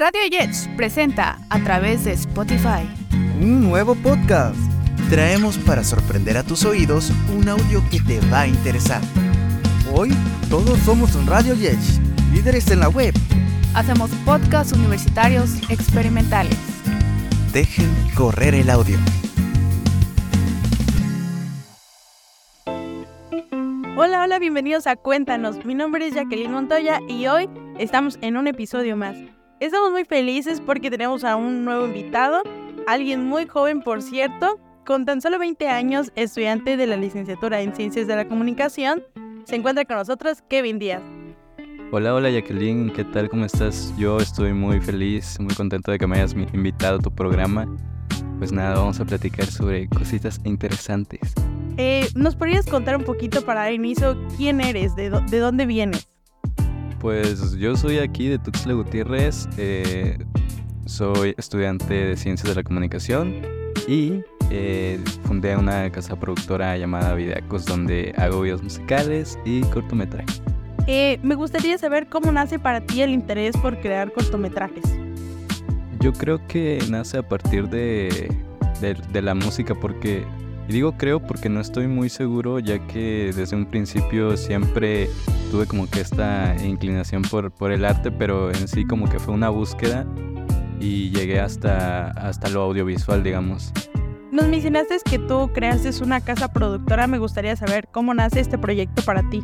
Radio Jets presenta a través de Spotify un nuevo podcast. Traemos para sorprender a tus oídos un audio que te va a interesar. Hoy todos somos Radio Jets, líderes en la web. Hacemos podcasts universitarios experimentales. Dejen correr el audio. Hola, hola, bienvenidos a Cuéntanos. Mi nombre es Jacqueline Montoya y hoy estamos en un episodio más. Estamos muy felices porque tenemos a un nuevo invitado, alguien muy joven por cierto, con tan solo 20 años, estudiante de la licenciatura en Ciencias de la Comunicación. Se encuentra con nosotros Kevin Díaz. Hola, hola Jacqueline, ¿qué tal? ¿Cómo estás? Yo estoy muy feliz, muy contento de que me hayas invitado a tu programa. Pues nada, vamos a platicar sobre cositas interesantes. Eh, ¿Nos podrías contar un poquito para dar inicio quién eres, de, de dónde vienes? Pues yo soy aquí de Tuxtla Gutiérrez, eh, soy estudiante de Ciencias de la Comunicación y eh, fundé una casa productora llamada Videacos donde hago videos musicales y cortometrajes. Eh, me gustaría saber cómo nace para ti el interés por crear cortometrajes. Yo creo que nace a partir de, de la música porque y digo creo porque no estoy muy seguro ya que desde un principio siempre tuve como que esta inclinación por, por el arte, pero en sí como que fue una búsqueda y llegué hasta, hasta lo audiovisual, digamos. Nos mencionaste que tú creaste una casa productora, me gustaría saber cómo nace este proyecto para ti.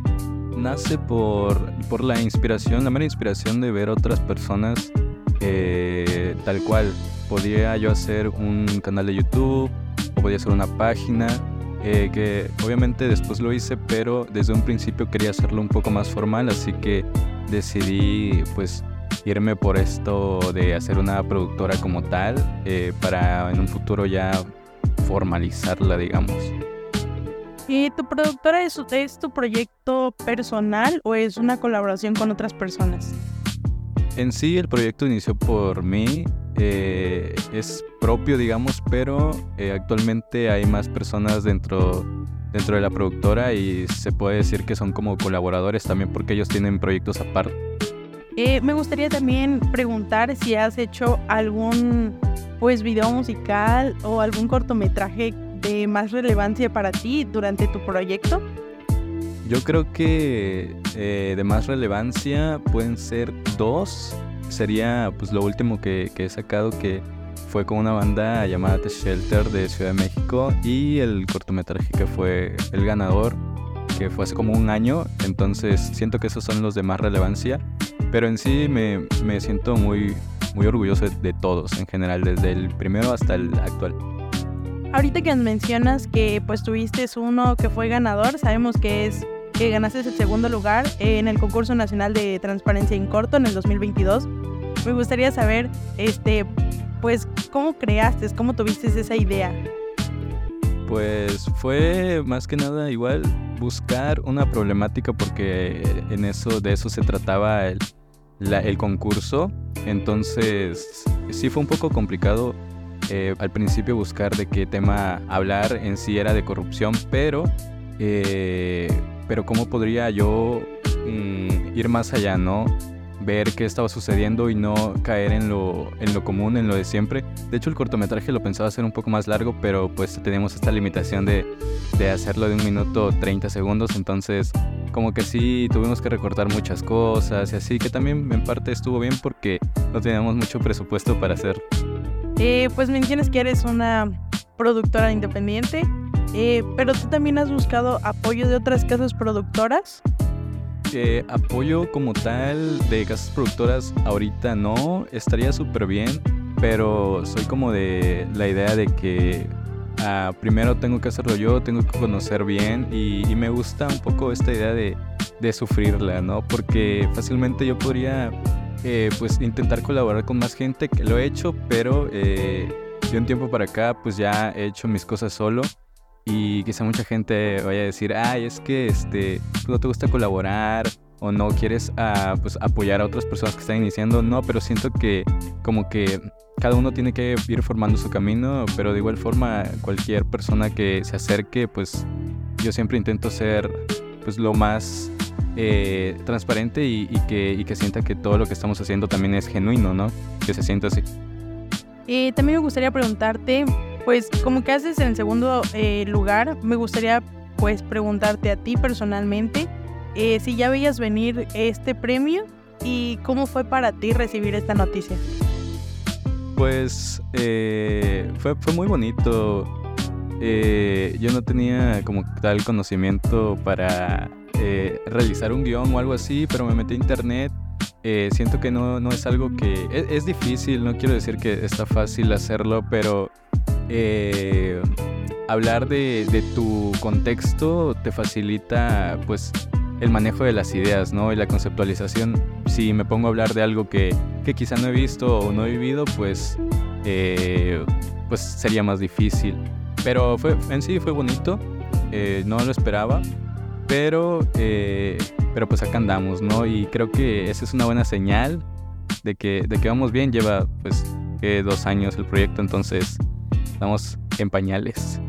Nace por, por la inspiración, la mera inspiración de ver otras personas eh, tal cual. Podría yo hacer un canal de YouTube, podía ser una página, eh, que obviamente después lo hice, pero desde un principio quería hacerlo un poco más formal, así que decidí pues irme por esto de hacer una productora como tal, eh, para en un futuro ya formalizarla, digamos. ¿Y tu productora es tu proyecto personal o es una colaboración con otras personas? En sí el proyecto inició por mí, eh, es propio, digamos, pero eh, actualmente hay más personas dentro, dentro de la productora y se puede decir que son como colaboradores también porque ellos tienen proyectos aparte. Eh, me gustaría también preguntar si has hecho algún pues video musical o algún cortometraje de más relevancia para ti durante tu proyecto. Yo creo que de más relevancia pueden ser dos. Sería pues lo último que, he sacado que fue con una banda llamada The Shelter de Ciudad de México y el cortometraje que fue el ganador que fue hace como un año. Entonces siento que esos son los de más relevancia pero en sí me, siento muy muy orgulloso de, todos en general desde el primero hasta el actual. Ahorita que mencionas que pues tuviste uno que fue ganador sabemos que es que ganaste el segundo lugar en el concurso nacional de transparencia en corto en el 2022 me gustaría saber, este, pues, ¿cómo creaste? ¿Cómo tuviste esa idea? Pues fue más que nada igual buscar una problemática porque en eso, de eso se trataba el, el concurso. Entonces sí fue un poco complicado eh, al principio buscar de qué tema hablar en sí era de corrupción, pero, eh, pero cómo podría yo mm, ir más allá, ¿no? ver qué estaba sucediendo y no caer en lo, en lo común, en lo de siempre. De hecho, el cortometraje lo pensaba hacer un poco más largo, pero pues tenemos esta limitación de, de hacerlo de un minuto 30 segundos, entonces como que sí tuvimos que recortar muchas cosas y así, que también en parte estuvo bien porque no teníamos mucho presupuesto para hacer. Eh, pues mencionas que eres una productora independiente, eh, pero tú también has buscado apoyo de otras casas productoras apoyo como tal de casas productoras ahorita no, estaría súper bien, pero soy como de la idea de que ah, primero tengo que hacerlo yo, tengo que conocer bien y, me gusta un poco esta idea de, de, sufrirla, ¿no? Porque fácilmente yo podría eh, pues intentar colaborar con más gente que lo he hecho, pero eh, de un tiempo para acá pues ya he hecho mis cosas solo y quizá mucha gente vaya a decir, ay, es que este, pues, no te gusta colaborar o no quieres ah, pues, apoyar a otras personas que están iniciando. No, pero siento que como que cada uno tiene que ir formando su camino, pero de igual forma cualquier persona que se acerque, pues yo siempre intento ser pues lo más eh, transparente y, que, y que sienta que todo lo que estamos haciendo también es genuino, ¿no? que se sienta así. Y también me gustaría preguntarte, pues como que haces en segundo eh, lugar, me gustaría pues preguntarte a ti personalmente eh, si ya veías venir este premio y cómo fue para ti recibir esta noticia. Pues eh, fue, fue muy bonito. yo no tenía como tal conocimiento para realizar un guion o algo así, pero me metí a internet eh, siento que no, no, es algo que... E, es, difícil, no quiero decir que está fácil hacerlo, pero eh, hablar de, de, tu contexto te facilita pues el manejo de las ideas, ¿no? Y la conceptualización. Si me pongo a hablar de algo que, que quizá no he visto o no he vivido, pues, eh, pues sería más difícil. Pero fue, en sí fue bonito, no lo esperaba, pero pero pues acá andamos, ¿no? Y creo que esa es una buena señal de que, de que vamos bien. Lleva pues dos años el proyecto, entonces estamos en pañales.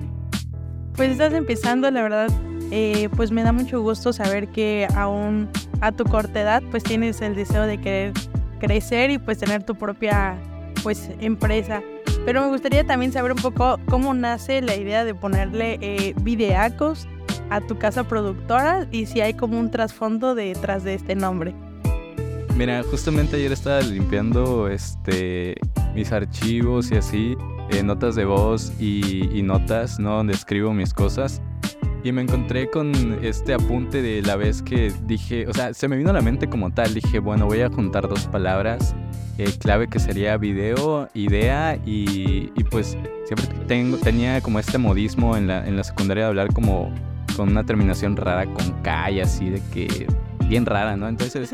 Pues estás empezando, la verdad, eh, pues me da mucho gusto saber que aún a tu corta edad pues tienes el deseo de querer crecer y pues tener tu propia pues empresa. Pero me gustaría también saber un poco cómo nace la idea de ponerle eh, videacos a tu casa productora y si hay como un trasfondo detrás de este nombre. Mira, justamente ayer estaba limpiando este mis archivos y así, eh, notas de voz y, notas, ¿no? Donde escribo mis cosas. Y me encontré con este apunte de la vez que dije, o sea, se me vino a la mente como tal. Dije, bueno, voy a juntar dos palabras eh, clave que sería video, idea y, y pues siempre tengo, tenía como este modismo en la, en la secundaria de hablar como con una terminación rara con K y así de que bien rara, ¿no? Entonces,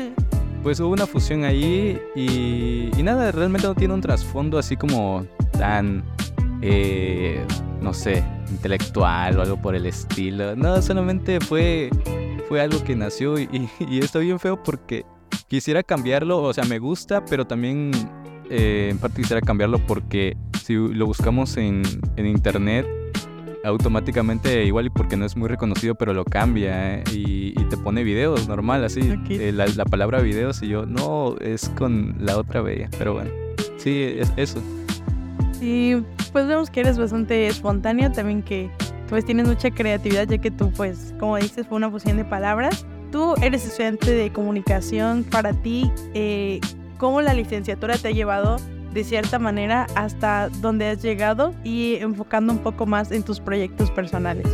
pues hubo una fusión ahí y, nada, realmente no tiene un trasfondo así como tan, eh, no sé, intelectual o algo por el estilo. No, solamente fue, fue algo que nació y, está bien feo porque quisiera cambiarlo, o sea, me gusta, pero también eh, en parte quisiera cambiarlo porque si lo buscamos en, en internet, automáticamente, igual y porque no es muy reconocido, pero lo cambia ¿eh? y, te pone videos normal, así. Eh, la, palabra videos y yo, no, es con la otra bella, pero bueno, sí, es eso. Y pues vemos que eres bastante espontáneo, también que pues tienes mucha creatividad, ya que tú, pues, como dices, fue una fusión de palabras. Tú eres estudiante de comunicación, para ti, eh, ¿cómo la licenciatura te ha llevado de cierta manera hasta donde has llegado y enfocando un poco más en tus proyectos personales?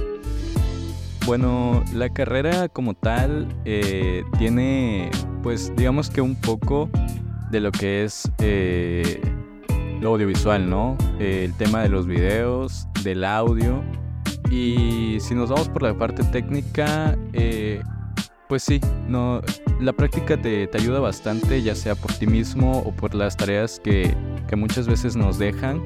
Bueno, la carrera como tal eh, tiene, pues digamos que un poco de lo que es eh, lo audiovisual, ¿no? Eh, el tema de los videos, del audio. Y si nos vamos por la parte técnica, pues sí, no, la práctica te, te, ayuda bastante, ya sea por ti mismo o por las tareas que, que muchas veces nos dejan.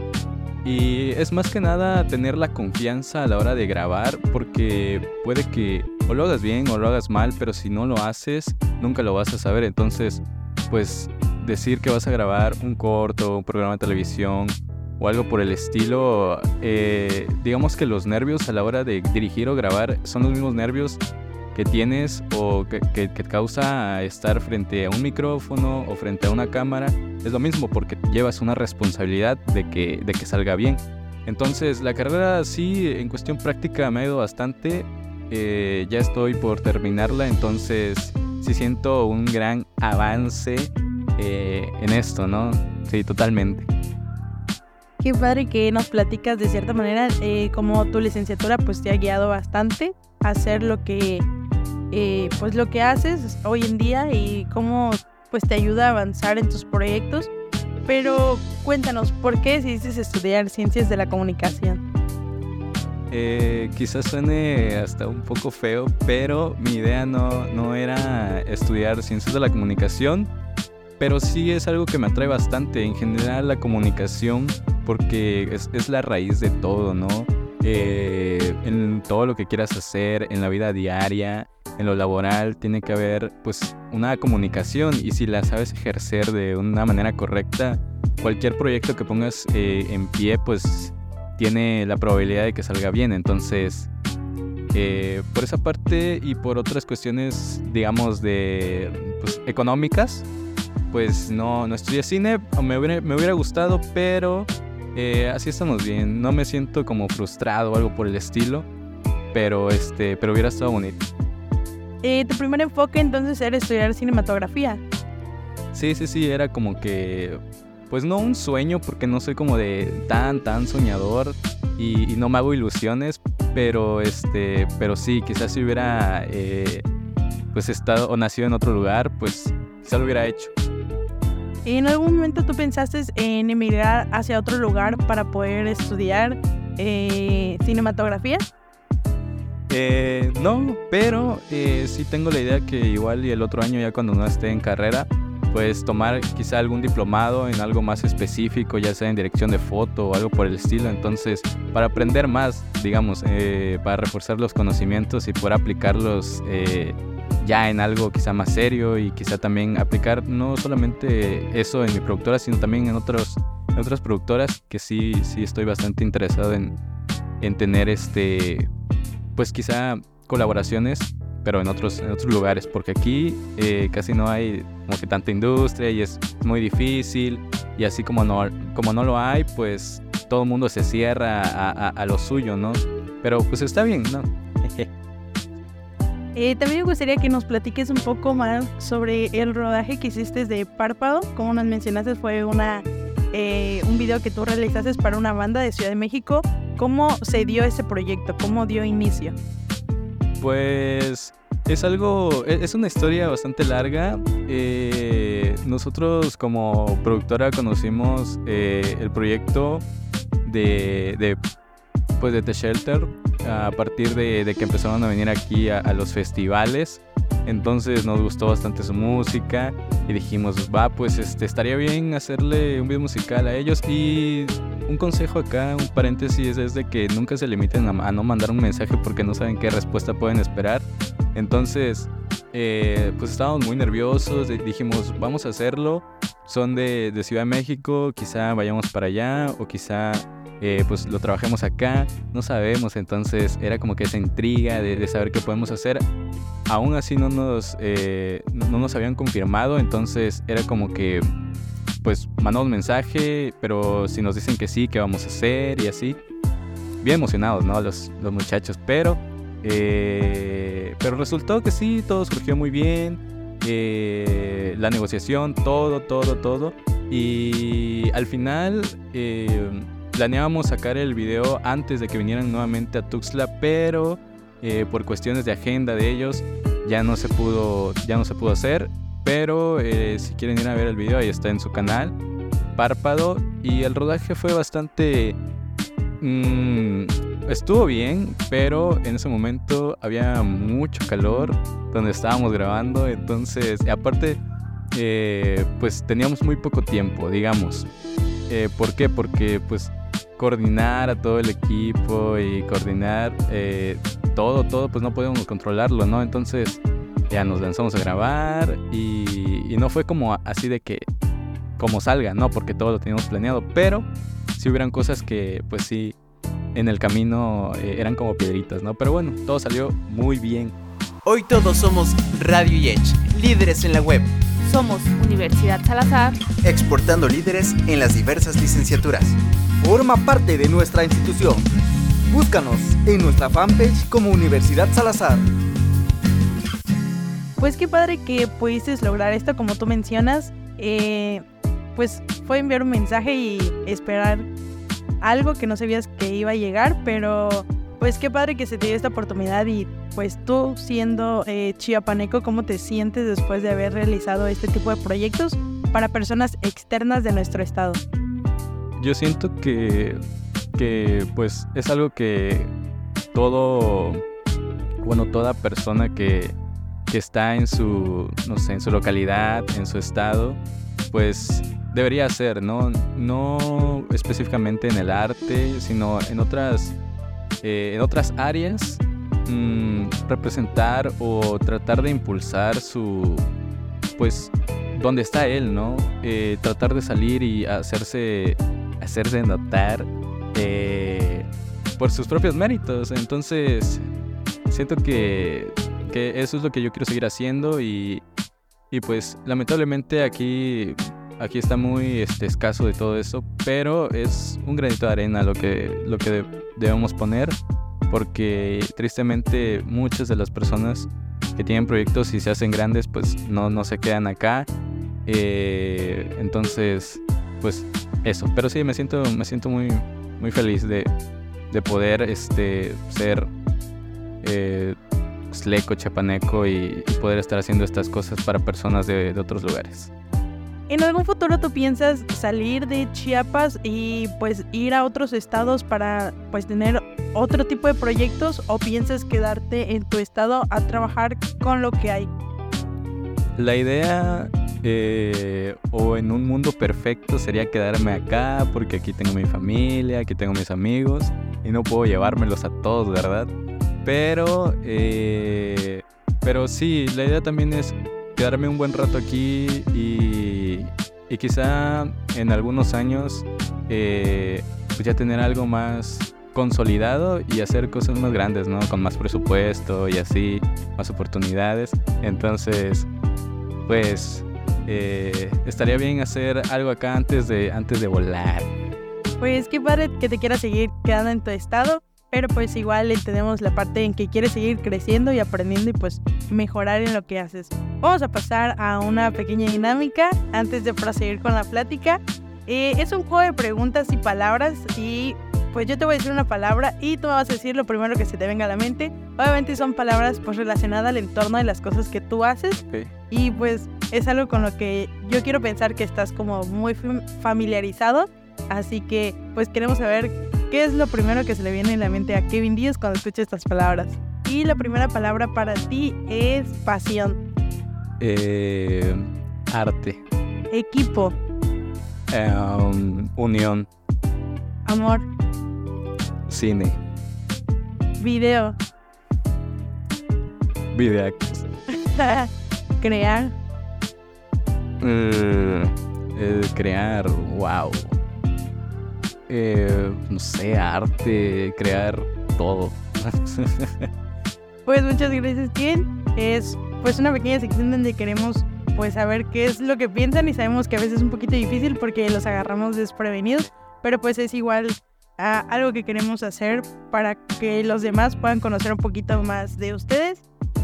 Y es más que nada tener la confianza a la hora de grabar, porque puede que o lo hagas bien o lo hagas mal, pero si no lo haces, nunca lo vas a saber. Entonces, pues decir que vas a grabar un corto, un programa de televisión o algo por el estilo, eh, digamos que los nervios a la hora de dirigir o grabar son los mismos nervios que tienes o que, que, causa estar frente a un micrófono o frente a una cámara es lo mismo porque llevas una responsabilidad de que, de que salga bien. Entonces la carrera sí en cuestión práctica me ha ido bastante. Eh, ya estoy por terminarla, entonces sí siento un gran avance eh, en esto, ¿no? Sí, totalmente. Qué padre que nos platicas de cierta manera eh, como tu licenciatura pues te ha guiado bastante a hacer lo que eh, pues lo que haces hoy en día y cómo pues te ayuda a avanzar en tus proyectos. Pero cuéntanos, ¿por qué decidiste estudiar ciencias de la comunicación? Eh, quizás suene hasta un poco feo, pero mi idea no, no era estudiar ciencias de la comunicación, pero sí es algo que me atrae bastante. En general la comunicación, porque es, es la raíz de todo, ¿no? Eh, en todo lo que quieras hacer, en la vida diaria, en lo laboral, tiene que haber pues una comunicación y si la sabes ejercer de una manera correcta, cualquier proyecto que pongas eh, en pie pues tiene la probabilidad de que salga bien. Entonces, eh, por esa parte y por otras cuestiones, digamos, de pues, económicas, pues no, no estudié cine, me hubiera, me hubiera gustado, pero eh, así estamos bien. No me siento como frustrado o algo por el estilo, pero, este, pero hubiera estado bonito. Eh, tu primer enfoque entonces era estudiar cinematografía. Sí, sí, sí, era como que, pues no un sueño, porque no soy como de tan, tan soñador y, no me hago ilusiones, pero, este, pero sí, quizás si hubiera, eh, pues estado o nacido en otro lugar, pues quizás lo hubiera hecho. ¿En algún momento tú pensaste en emigrar hacia otro lugar para poder estudiar eh, cinematografía? Eh, no, pero eh, sí tengo la idea que igual y el otro año ya cuando no esté en carrera, pues tomar quizá algún diplomado en algo más específico, ya sea en dirección de foto o algo por el estilo. Entonces, para aprender más, digamos, para reforzar los conocimientos y poder aplicarlos ya en algo quizá más serio y quizá también aplicar no solamente eso en mi productora, sino también en, otros, en otras productoras que sí, sí estoy bastante interesado en, en tener este, pues quizá colaboraciones, pero en otros, en otros lugares, porque aquí eh, casi no hay como que tanta industria y es muy difícil y así como no, como no lo hay, pues todo el mundo se cierra a, a lo suyo, ¿no? Pero pues está bien, ¿no? Eh, también me gustaría que nos platiques un poco más sobre el rodaje que hiciste de Párpado. Como nos mencionaste, fue una, eh, un video que tú realizaste para una banda de Ciudad de México. ¿Cómo se dio ese proyecto? ¿Cómo dio inicio? Pues es algo, e, es una historia bastante larga. Eh, nosotros como productora conocimos el proyecto de, de, pues de The Shelter a partir de, que empezaron a venir aquí a, los festivales. Entonces nos gustó bastante su música y dijimos, va, pues este, estaría bien hacerle un video musical a ellos. Y un consejo acá, un paréntesis, es de que nunca se limiten a, no mandar un mensaje porque no saben qué respuesta pueden esperar. Entonces, eh, pues estábamos muy nerviosos, dijimos, vamos a hacerlo. Son de, de Ciudad de México, quizá vayamos para allá o quizá eh, pues lo trabajemos acá, no sabemos, entonces era como que esa intriga de, saber qué podemos hacer. Aún así no nos, eh, no nos habían confirmado, entonces era como que pues mandamos mensaje, pero si nos dicen que sí, ¿qué vamos a hacer? Y así. Bien emocionados, ¿no? Los, los muchachos, pero... Eh, pero resultó que sí, todo surgió muy bien. la negociación, todo, todo, todo. Y al final planeábamos sacar el video antes de que vinieran nuevamente a Tuxtla, pero eh, por cuestiones de agenda de ellos ya no se pudo, ya no se pudo hacer. Pero eh, si quieren ir a ver el video, ahí está en su canal, Párpado. Y el rodaje fue bastante... Mm, estuvo bien, pero en ese momento había mucho calor donde estábamos grabando. Entonces, aparte, eh, pues teníamos muy poco tiempo, digamos. ¿Por qué? Porque pues coordinar a todo el equipo y coordinar eh, todo, todo, pues no podemos controlarlo, ¿no? Entonces ya nos lanzamos a grabar y, no fue como así de que como salga, ¿no? Porque todo lo teníamos planeado, pero sí hubieran cosas que pues sí en el camino eh, eran como piedritas, ¿no? Pero bueno, todo salió muy bien. Hoy todos somos Radio Edge, líderes en la web. Somos Universidad Salazar, exportando líderes en las diversas licenciaturas. Forma parte de nuestra institución. Búscanos en nuestra fanpage como Universidad Salazar. Pues qué padre que pudiste lograr esto, como tú mencionas. Eh, pues fue enviar un mensaje y esperar algo que no sabías que iba a llegar, pero pues qué padre que se te dio esta oportunidad y pues tú siendo eh, chiapaneco, ¿cómo te sientes después de haber realizado este tipo de proyectos para personas externas de nuestro estado? Yo siento que, que pues es algo que todo, bueno, toda persona que, que está en su, no sé, en su localidad, en su estado, pues debería hacer, ¿no? No específicamente en el arte, sino en otras, eh, en otras áreas, mm, representar o tratar de impulsar su, pues, donde está él, ¿no? Eh, tratar de salir y hacerse hacerse notar eh, por sus propios méritos. Entonces, siento que, que, eso es lo que yo quiero seguir haciendo y, Y pues lamentablemente aquí, aquí está muy este, escaso de todo eso, pero es un granito de arena lo que, lo que debemos poner, porque tristemente muchas de las personas que tienen proyectos y se hacen grandes, pues no, no se quedan acá. Eh, entonces, pues eso. Pero sí, me siento, me siento muy, muy feliz de, de poder este, ser eh, sleco, chapaneco y, poder estar haciendo estas cosas para personas de otros lugares. ¿En algún futuro tú piensas salir de Chiapas y pues ir a otros estados para pues tener otro tipo de proyectos o piensas quedarte en tu estado a trabajar con lo que hay? La idea eh, o en un mundo perfecto sería quedarme acá porque aquí tengo mi familia, aquí tengo mis amigos y no puedo llevármelos a todos, ¿verdad? Pero, eh, pero sí, la idea también es quedarme un buen rato aquí y, quizá en algunos años eh, pues ya tener algo más consolidado y hacer cosas más grandes, ¿no? Con más presupuesto y así, más oportunidades. Entonces, pues eh, estaría bien hacer algo acá antes de, antes de volar. Pues qué padre que te quieras seguir quedando en tu estado, pero pues igual tenemos la parte en que quieres seguir creciendo y aprendiendo y pues mejorar en lo que haces. Vamos a pasar a una pequeña dinámica antes de proseguir con la plática. Eh, es un juego de preguntas y palabras y pues yo te voy a decir una palabra y tú me vas a decir lo primero que se te venga a la mente. Obviamente son palabras pues relacionadas al entorno de las cosas que tú haces. Y pues es algo con lo que yo quiero pensar que estás como muy familiarizado. Así que pues queremos saber qué es lo primero que se le viene a la mente a Kevin Díaz cuando escucha estas palabras. Y la primera palabra para ti es pasión. Eh, arte. Equipo. Em, unión. Amor. Cine. Video. Video. crear. Eh, crear, wow. Eh, no sé, arte, crear todo. pues muchas gracias, Tien. Es pues una pequeña sección donde queremos pues saber qué es lo que piensan y sabemos que a veces es un poquito difícil porque los agarramos desprevenidos, pero pues es igual a algo que queremos hacer para que los demás puedan conocer un poquito más de ustedes.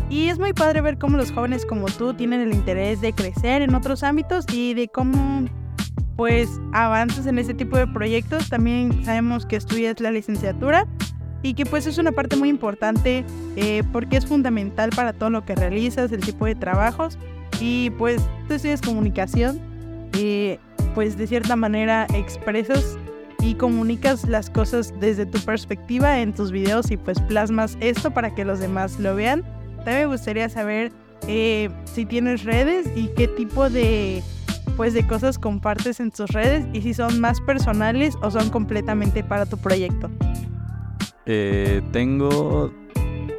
Y es muy padre ver cómo los jóvenes como tú tienen el interés de crecer en otros ámbitos y de cómo pues avanzas en ese tipo de proyectos. También sabemos que estudias la licenciatura y que pues es una parte muy importante eh, porque es fundamental para todo lo que realizas, el tipo de trabajos. Y pues tú estudias comunicación y pues de cierta manera expresas y comunicas las cosas desde tu perspectiva en tus videos y pues plasmas esto para que los demás lo vean. También me gustaría saber eh, si tienes redes y qué tipo de pues de cosas compartes en tus redes y si son más personales o son completamente para tu proyecto. Eh, tengo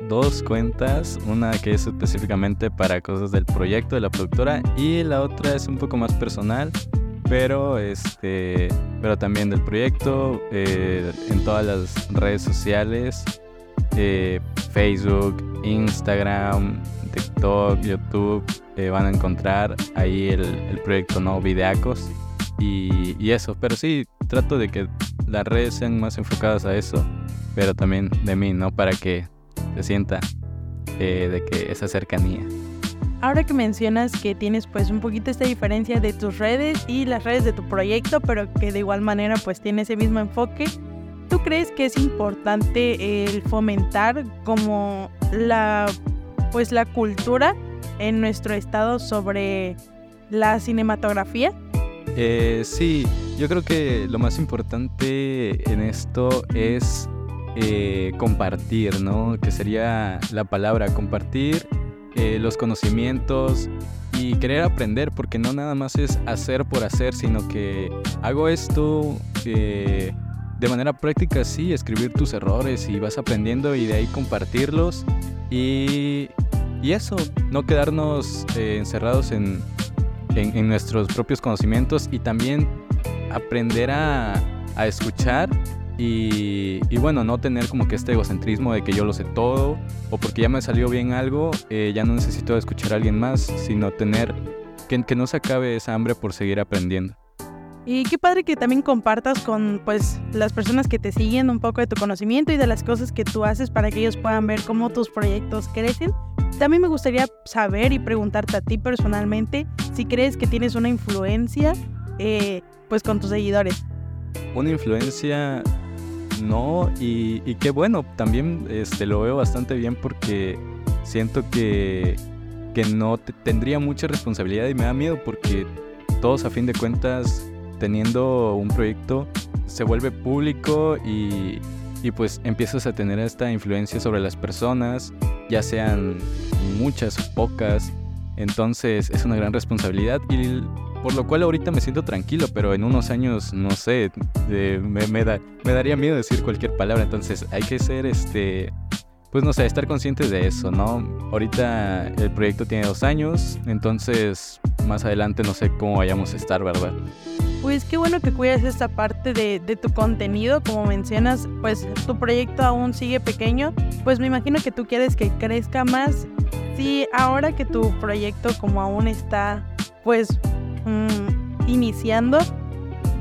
dos cuentas, una que es específicamente para cosas del proyecto de la productora y la otra es un poco más personal pero este pero también del proyecto eh, en todas las redes sociales eh, Facebook Instagram TikTok YouTube eh, van a encontrar ahí el, proyecto no videacos. Y, y, eso pero sí trato de que las redes sean más enfocadas a eso pero también de mí no para que se sienta de que esa cercanía. Ahora que mencionas que tienes pues un poquito esta diferencia de tus redes y las redes de tu proyecto, pero que de igual manera pues tiene ese mismo enfoque, ¿tú crees que es importante el fomentar como la pues la cultura en nuestro estado sobre la cinematografía? Eh, sí, yo creo que lo más importante en esto es eh, compartir, ¿no? Que sería la palabra compartir eh, los conocimientos y querer aprender, porque no nada más es hacer por hacer, sino que hago esto eh, de manera práctica, sí, escribir tus errores y vas aprendiendo y de ahí compartirlos y, y eso, no quedarnos eh, encerrados en, en, nuestros propios conocimientos y también aprender a, a escuchar y, bueno, no tener como que este egocentrismo de que yo lo sé todo o porque ya me salió bien algo, eh, ya no necesito escuchar a alguien más, sino tener que, que no se acabe esa hambre por seguir aprendiendo. Y qué padre que también compartas con pues las personas que te siguen un poco de tu conocimiento y de las cosas que tú haces para que ellos puedan ver cómo tus proyectos crecen. También me gustaría saber y preguntarte a ti personalmente si crees que tienes una influencia eh, pues con tus seguidores. Una influencia no y, qué bueno, también este, lo veo bastante bien porque siento que, que no tendría mucha responsabilidad y me da miedo porque todos a fin de cuentas teniendo un proyecto se vuelve público y, pues empiezas a tener esta influencia sobre las personas, ya sean muchas o pocas. Entonces es una gran responsabilidad y por lo cual ahorita me siento tranquilo, pero en unos años, no sé, me, me, me daría miedo decir cualquier palabra. Entonces hay que ser, este, pues no sé, estar conscientes de eso, ¿no? Ahorita el proyecto tiene dos años, entonces más adelante no sé cómo vayamos a estar, ¿verdad? Pues qué bueno que cuidas esta parte de, tu contenido, como mencionas, pues tu proyecto aún sigue pequeño, pues me imagino que tú quieres que crezca más. Sí, ahora que tu proyecto como aún está pues mm, iniciando,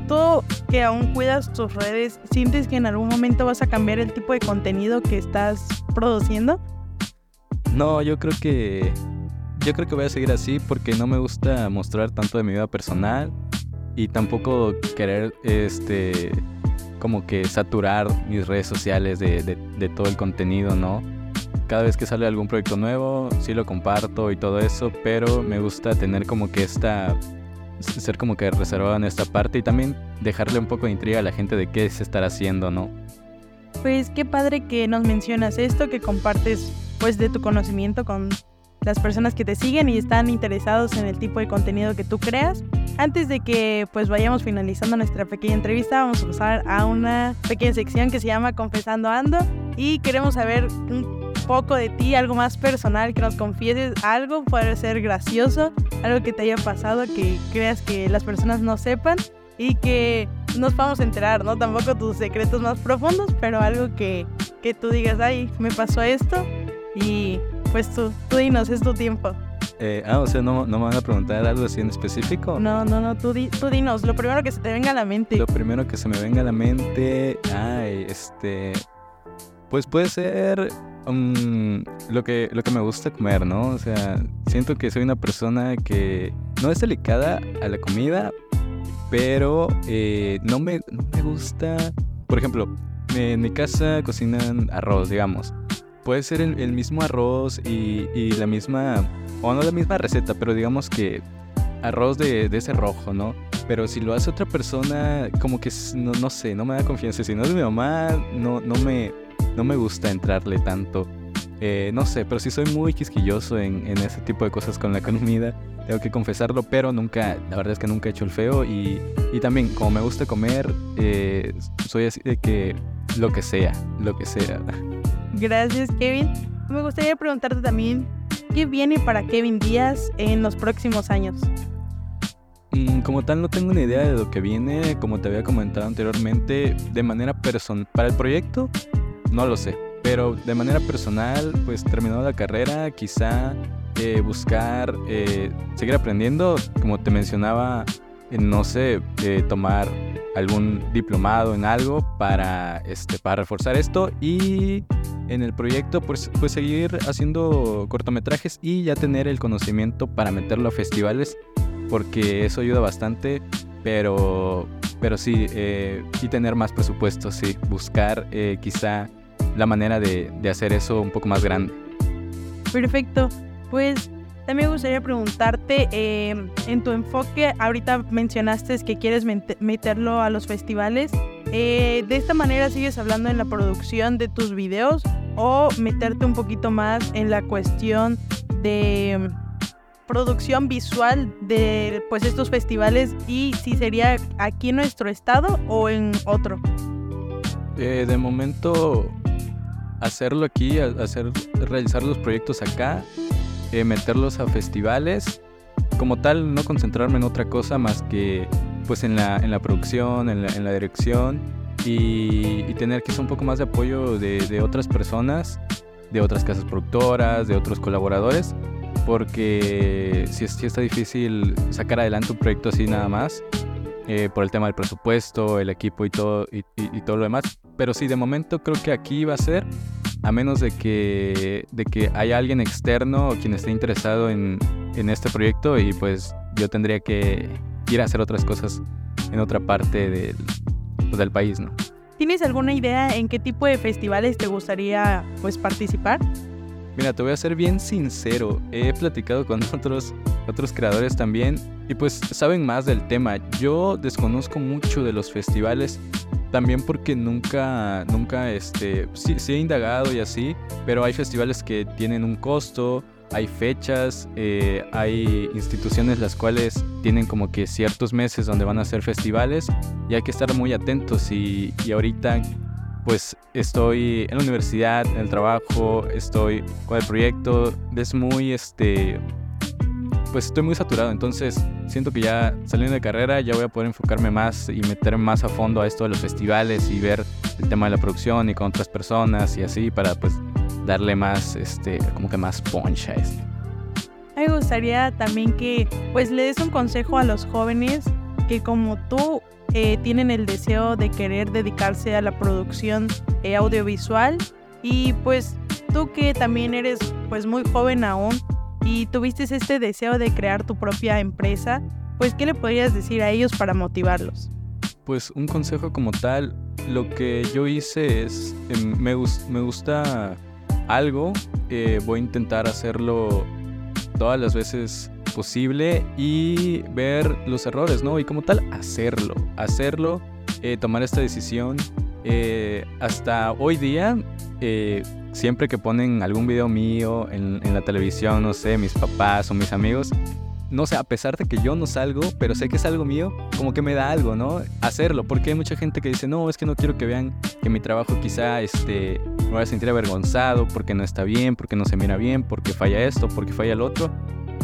tú que aún cuidas tus redes, ¿sientes que en algún momento vas a cambiar el tipo de contenido que estás produciendo? No, yo creo que yo creo que voy a seguir así porque no me gusta mostrar tanto de mi vida personal y tampoco querer este como que saturar mis redes sociales de, de, todo el contenido, ¿no? Cada vez que sale algún proyecto nuevo, sí lo comparto y todo eso, pero me gusta tener como que esta, ser como que reservado en esta parte y también dejarle un poco de intriga a la gente de qué se estará haciendo, ¿no? Pues qué padre que nos mencionas esto, que compartes pues de tu conocimiento con las personas que te siguen y están interesados en el tipo de contenido que tú creas. Antes de que pues vayamos finalizando nuestra pequeña entrevista, vamos a pasar a una pequeña sección que se llama Confesando Ando y queremos saber un poco de ti, algo más personal, que nos confieses algo, puede ser gracioso, algo que te haya pasado, que creas que las personas no sepan y que nos vamos a enterar, ¿no? Tampoco tus secretos más profundos, pero algo que, que tú digas, ay, me pasó esto y pues tú, tú dinos, es tu tiempo. Eh, ah, o sea, ¿no, ¿no me van a preguntar algo así en específico? No, no, no, tú, tú dinos, lo primero que se te venga a la mente. Lo primero que se me venga a la mente, ay, este, pues puede ser um, lo, que, lo que me gusta comer, ¿no? O sea, siento que soy una persona que no es delicada a la comida, pero eh, no, me, no me gusta, por ejemplo, en mi casa cocinan arroz, digamos puede ser el, mismo arroz y, la misma, o no la misma receta, pero digamos que arroz de, ese rojo, ¿no? Pero si lo hace otra persona, como que no, no, sé, no me da confianza. Si no es mi mamá, no, no, me, no me gusta entrarle tanto. Eh, no sé, pero sí soy muy quisquilloso en, ese tipo de cosas con la comida. Tengo que confesarlo, pero nunca, la verdad es que nunca he hecho el feo. Y, también, como me gusta comer, eh, soy así de que lo que sea, lo que sea. Gracias, Kevin. Me gustaría preguntarte también, ¿qué viene para Kevin Díaz en los próximos años? Mm, como tal, no tengo una idea de lo que viene, como te había comentado anteriormente, de manera personal. Para el proyecto, no lo sé, pero de manera personal, pues terminado la carrera, quizá eh, buscar, eh, seguir aprendiendo, como te mencionaba, no sé, eh, tomar algún diplomado en algo para, este, para reforzar esto y en el proyecto pues, pues seguir haciendo cortometrajes y ya tener el conocimiento para meterlo a festivales porque eso ayuda bastante pero pero sí eh, y tener más presupuesto sí buscar eh, quizá la manera de, de hacer eso un poco más grande perfecto pues también me gustaría preguntarte, em, en tu enfoque, ahorita mencionaste que quieres meterlo a los festivales. Eh, ¿De esta manera sigues hablando en la producción de tus videos o meterte un poquito más en la cuestión de em, producción visual de pues estos festivales y si sería aquí en nuestro estado o en otro? Eh, de momento hacerlo aquí, hacer realizar los proyectos acá eh, meterlos a festivales. Como tal, no concentrarme en otra cosa más que pues en la, en la producción, en la, en la dirección y, tener quizá un poco más de apoyo de, de, otras personas, de otras casas productoras, de otros colaboradores, porque sí, sí está difícil sacar adelante un proyecto así nada más. eh, por el tema del presupuesto, el equipo y todo, y, y- y todo lo demás. Pero sí, de momento creo que aquí va a ser, a menos de que, de que haya alguien externo o quien esté interesado en, en este proyecto y pues yo tendría que ir a hacer otras cosas en otra parte del, pues, del país, ¿no? ¿Tienes alguna idea en qué tipo de festivales te gustaría pues participar? Mira, te voy a ser bien sincero. He platicado con otros, otros creadores también y pues saben más del tema. Yo desconozco mucho de los festivales también porque nunca, nunca, este, sí, sí he indagado y así, pero hay festivales que tienen un costo, hay fechas, eh, hay instituciones las cuales tienen como que ciertos meses donde van a hacer festivales y hay que estar muy atentos. Y, y ahorita pues estoy en la universidad, en el trabajo, estoy con el proyecto, es muy, este, pues estoy muy saturado, entonces siento que ya saliendo de carrera ya voy a poder enfocarme más y meterme más a fondo a esto de los festivales y ver el tema de la producción y con otras personas y así para pues darle más, este, como que más punch a esto. A mí Me gustaría también que pues le des un consejo a los jóvenes que como tú eh, tienen el deseo de querer dedicarse a la producción eh, audiovisual y pues tú que también eres pues muy joven aún y tuviste este deseo de crear tu propia empresa, pues ¿qué le podrías decir a ellos para motivarlos? Pues un consejo como tal, lo que yo hice es, em, me, me gusta algo, eh, voy a intentar hacerlo todas las veces posible y ver los errores, ¿no? Y como tal, hacerlo, hacerlo, eh, tomar esta decisión. Eh, hasta hoy día, siempre que ponen algún video mío en, en la televisión, no sé, mis papás o mis amigos, no sé, a pesar de que yo no salgo, pero sé que es algo mío, como que me da algo, ¿no? Hacerlo, porque hay mucha gente que dice, no, es que no quiero que vean que mi trabajo quizá, este, me voy a sentir avergonzado porque no está bien, porque no se mira bien, porque falla esto, porque falla lo otro.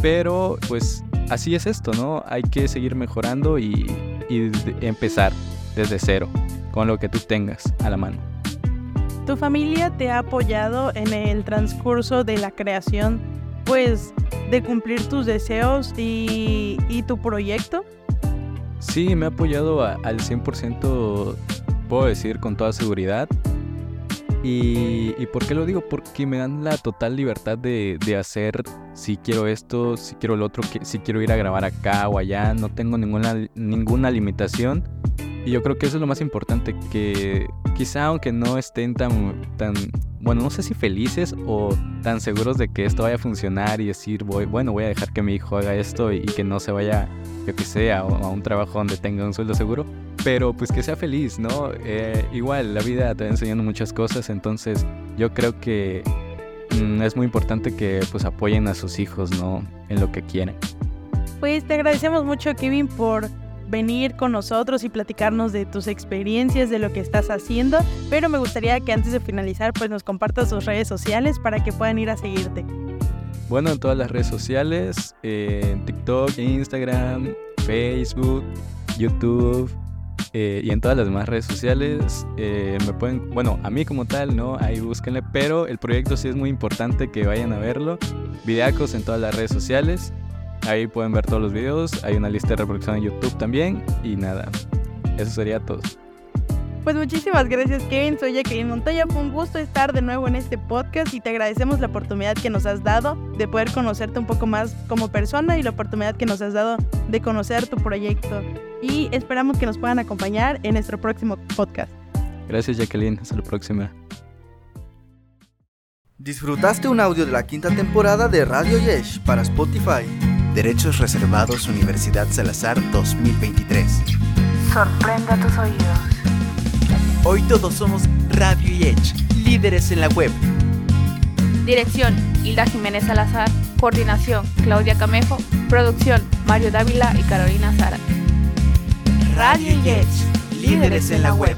Pero, pues, así es esto, ¿no? Hay que seguir mejorando y, y empezar desde cero, con lo que tú tengas a la mano. ¿Tu familia te ha apoyado en el transcurso de la creación, pues, de cumplir tus deseos y, y tu proyecto? Sí, me ha apoyado a- al 100%, puedo decir con toda seguridad. Y, ¿y por qué lo digo? Porque me dan la total libertad de, de hacer si quiero esto, si quiero lo otro, que- si quiero ir a grabar acá o allá. No tengo ninguna, ninguna limitación. Y yo creo que eso es lo más importante, que quizá aunque no estén tan, tan, bueno, no sé si felices o tan seguros de que esto vaya a funcionar y decir, voy, bueno, voy a dejar que mi hijo haga esto y, que no se vaya yo que sé, a un trabajo donde tenga un sueldo seguro, pero pues que sea feliz, ¿no? Eh, igual, la vida te va enseñando muchas cosas, entonces yo creo que mm, es muy importante que pues apoyen a sus hijos, ¿no? En lo que quieren. Pues te agradecemos mucho, Kevin, por venir con nosotros y platicarnos de tus experiencias, de lo que estás haciendo, pero me gustaría que antes de finalizar, pues nos compartas tus redes sociales para que puedan ir a seguirte. Bueno, en todas las redes sociales, eh, en TikTok, Instagram, Facebook, YouTube eh, y en todas las demás redes sociales eh, me pueden, bueno, a mí como tal, ¿no? Ahí búsquenle, pero el proyecto sí es muy importante que vayan a verlo. Videacos en todas las redes sociales, ahí pueden ver todos los videos, hay una lista de reproducción en YouTube también y nada, eso sería todo. Pues muchísimas gracias, Kevin. Soy Jacqueline Montoya. Fue un gusto estar de nuevo en este podcast y te agradecemos la oportunidad que nos has dado de poder conocerte un poco más como persona y la oportunidad que nos has dado de conocer tu proyecto. Y esperamos que nos puedan acompañar en nuestro próximo podcast. Gracias Jacqueline, hasta la próxima. Disfrutaste un audio de la quinta temporada de Radio Yesh para Spotify. Derechos reservados Universidad Salazar 2023. Sorprende a tus oídos. Hoy todos somos Radio Yesh, líderes en la web. Dirección, Hilda Jiménez Salazar. Coordinación, Claudia Camejo. Producción, Mario Dávila y Carolina Zara. Radio Yech, líderes en la web.